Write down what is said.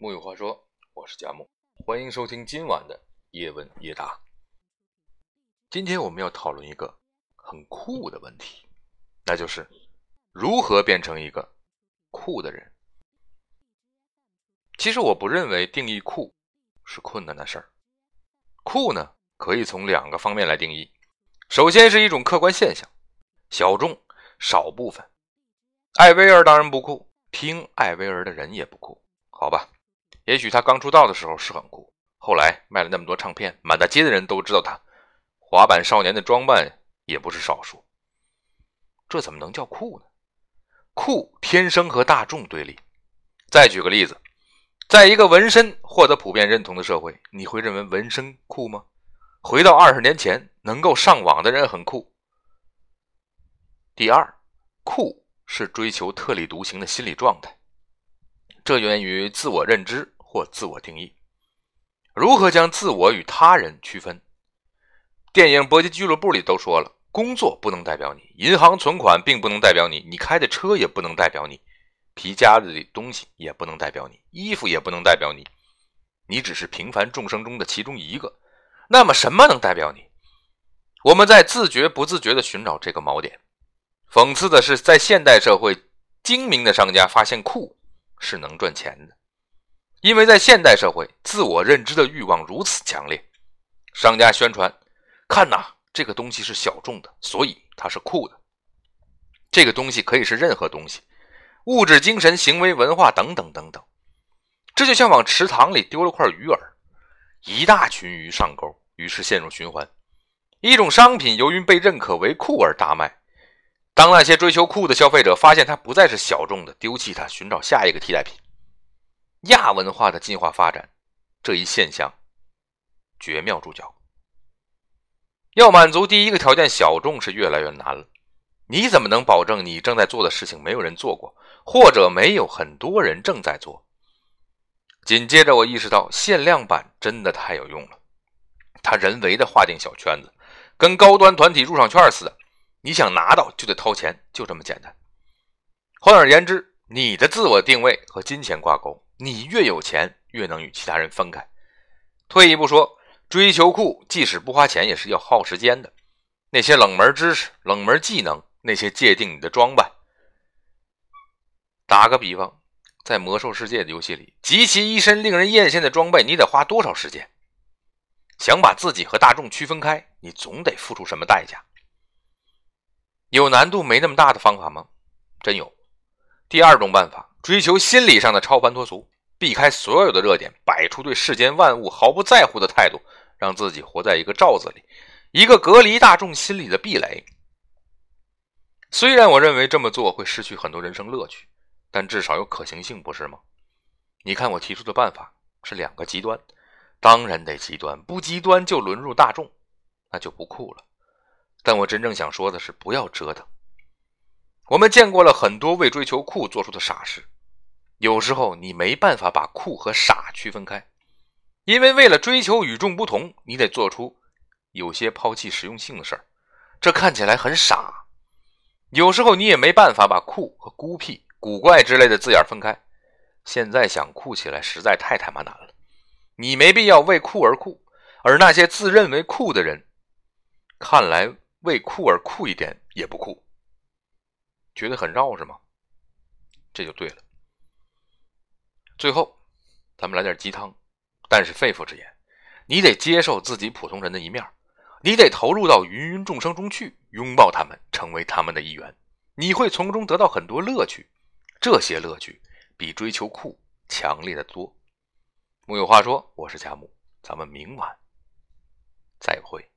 木有话说，我是佳木，欢迎收听今晚的叶问叶答。今天我们要讨论一个很酷的问题，那就是如何变成一个酷的人。其实我不认为定义酷是困难的事儿，酷呢可以从两个方面来定义。首先是一种客观现象，小众少部分。艾薇儿当然不酷，听艾薇儿的人也不酷，好吧？也许他刚出道的时候是很酷，后来卖了那么多唱片，满大街的人都知道他。滑板少年的装扮也不是少数，这怎么能叫酷呢？酷天生和大众对立。再举个例子，在一个纹身获得普遍认同的社会，你会认为纹身酷吗？回到二十年前，能够上网的人很酷。第二，酷是追求特立独行的心理状态，这源于自我认知。或自我定义，如何将自我与他人区分？电影《搏击俱乐部》里都说了，工作不能代表你，银行存款并不能代表你，你开的车也不能代表你，皮夹子里东西也不能代表你，衣服也不能代表你，你只是平凡众生中的其中一个。那么什么能代表你？我们在自觉不自觉地寻找这个锚点。讽刺的是，在现代社会，精明的商家发现酷是能赚钱的。因为在现代社会，自我认知的欲望如此强烈，商家宣传：“看呐，这个东西是小众的，所以它是酷的。”这个东西可以是任何东西，物质、精神、行为、文化等等等等。这就像往池塘里丢了块鱼饵，一大群鱼上钩，于是陷入循环。一种商品由于被认可为酷而大卖，当那些追求酷的消费者发现它不再是小众的，丢弃它，寻找下一个替代品。亚文化的进化发展，这一现象绝妙注脚。要满足第一个条件，小众是越来越难了。你怎么能保证你正在做的事情没有人做过，或者没有很多人正在做？紧接着，我意识到限量版真的太有用了。它人为的划定小圈子，跟高端团体入场券似的，你想拿到就得掏钱，就这么简单。换而言之，你的自我定位和金钱挂钩。你越有钱，越能与其他人分开。退一步说，追求酷，即使不花钱，也是要耗时间的。那些冷门知识、冷门技能，那些界定你的装扮。打个比方，在魔兽世界的游戏里，集齐一身令人艳羡的装备，你得花多少时间？想把自己和大众区分开，你总得付出什么代价？有难度没那么大的方法吗？真有。第二种办法。追求心理上的超凡脱俗，避开所有的热点，摆出对世间万物毫不在乎的态度，让自己活在一个罩子里，一个隔离大众心理的壁垒。虽然我认为这么做会失去很多人生乐趣，但至少有可行性，不是吗？你看我提出的办法是两个极端，当然得极端，不极端就沦入大众，那就不酷了。但我真正想说的是，不要折腾。我们见过了很多为追求酷做出的傻事，有时候你没办法把酷和傻区分开，因为为了追求与众不同，你得做出有些抛弃实用性的事儿，这看起来很傻。有时候你也没办法把酷和孤僻、古怪之类的字眼分开。现在想酷起来实在太他妈难了，你没必要为酷而酷，而那些自认为酷的人，看来为酷而酷一点也不酷。觉得很绕是吗？这就对了。最后，咱们来点鸡汤，但是肺腑之言，你得接受自己普通人的一面，你得投入到芸芸众生中去，拥抱他们，成为他们的一员，你会从中得到很多乐趣。这些乐趣比追求酷强烈的多。木有话说，我是贾木，咱们明晚再会。